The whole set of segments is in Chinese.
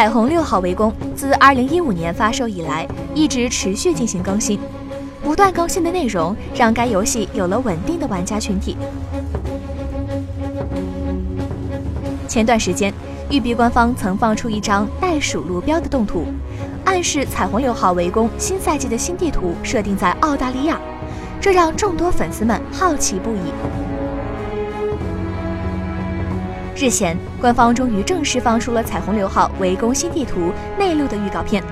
彩虹六号围攻自2015年发售以来，一直持续进行更新，不断更新的内容让该游戏有了稳定的玩家群体。前段时间，育碧官方曾放出一张袋鼠路标的动图，暗示彩虹六号围攻新赛季的新地图设定在澳大利亚，这让众多粉丝们好奇不已。日前，官方终于正式放出了《彩虹六号：围攻新地图》内陆的预告片。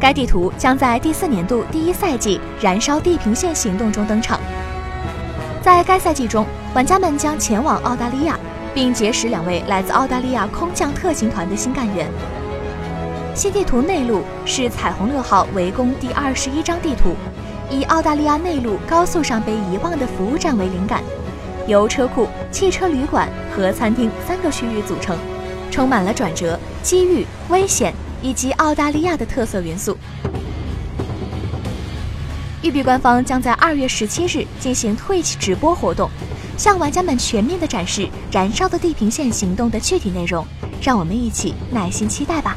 该地图将在第四年度第一赛季“燃烧地平线”行动中登场。在该赛季中，玩家们将前往澳大利亚，并结识两位来自澳大利亚空降特勤团的新干员。新地图内陆是《彩虹六号：围攻》第二十一张地图，以澳大利亚内陆高速上被遗忘的服务站为灵感。由车库、汽车旅馆和餐厅三个区域组成，充满了转折、机遇、危险以及澳大利亚的特色元素。育碧官方将在二月十七日进行 Twitch 直播活动，向玩家们全面的展示《燃烧的地平线》行动的具体内容，让我们一起耐心期待吧。